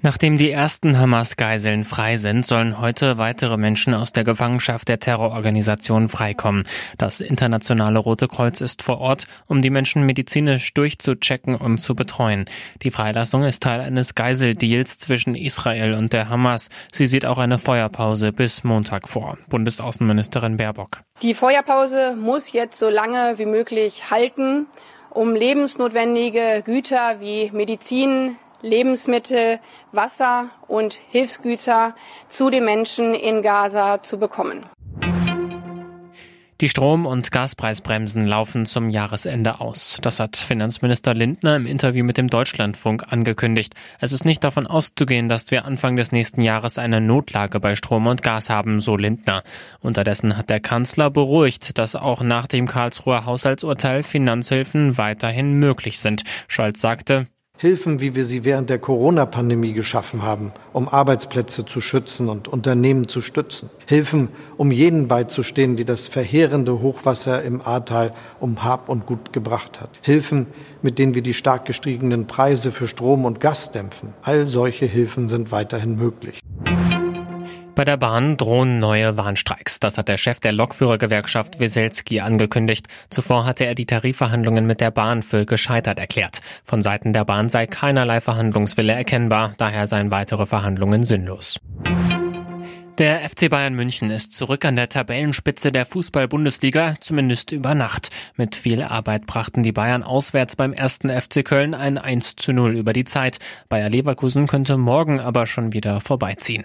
Nachdem die ersten Hamas-Geiseln frei sind, sollen heute weitere Menschen aus der Gefangenschaft der Terrororganisation freikommen. Das Internationale Rote Kreuz ist vor Ort, um die Menschen medizinisch durchzuchecken und zu betreuen. Die Freilassung ist Teil eines Geiseldeals zwischen Israel und der Hamas. Sie sieht auch eine Feuerpause bis Montag vor. Bundesaußenministerin Baerbock. Die Feuerpause muss jetzt so lange wie möglich halten, um lebensnotwendige Güter wie Medizin, Lebensmittel, Wasser und Hilfsgüter zu den Menschen in Gaza zu bekommen. Die Strom- und Gaspreisbremsen laufen zum Jahresende aus. Das hat Finanzminister Lindner im Interview mit dem Deutschlandfunk angekündigt. Es ist nicht davon auszugehen, dass wir Anfang des nächsten Jahres eine Notlage bei Strom und Gas haben, so Lindner. Unterdessen hat der Kanzler beruhigt, dass auch nach dem Karlsruher Haushaltsurteil Finanzhilfen weiterhin möglich sind. Scholz sagte, Hilfen, wie wir sie während der Corona-Pandemie geschaffen haben, um Arbeitsplätze zu schützen und Unternehmen zu stützen. Hilfen, um jenen beizustehen, die das verheerende Hochwasser im Ahrtal um Hab und Gut gebracht hat. Hilfen, mit denen wir die stark gestiegenen Preise für Strom und Gas dämpfen. All solche Hilfen sind weiterhin möglich. Bei der Bahn drohen neue Warnstreiks. Das hat der Chef der Lokführergewerkschaft Weselski angekündigt. Zuvor hatte er die Tarifverhandlungen mit der Bahn für gescheitert erklärt. Von Seiten der Bahn sei keinerlei Verhandlungswille erkennbar, daher seien weitere Verhandlungen sinnlos. Der FC Bayern München ist zurück an der Tabellenspitze der Fußball-Bundesliga, zumindest über Nacht. Mit viel Arbeit brachten die Bayern auswärts beim ersten FC Köln ein 1 zu 0 über die Zeit. Bayer Leverkusen könnte morgen aber schon wieder vorbeiziehen.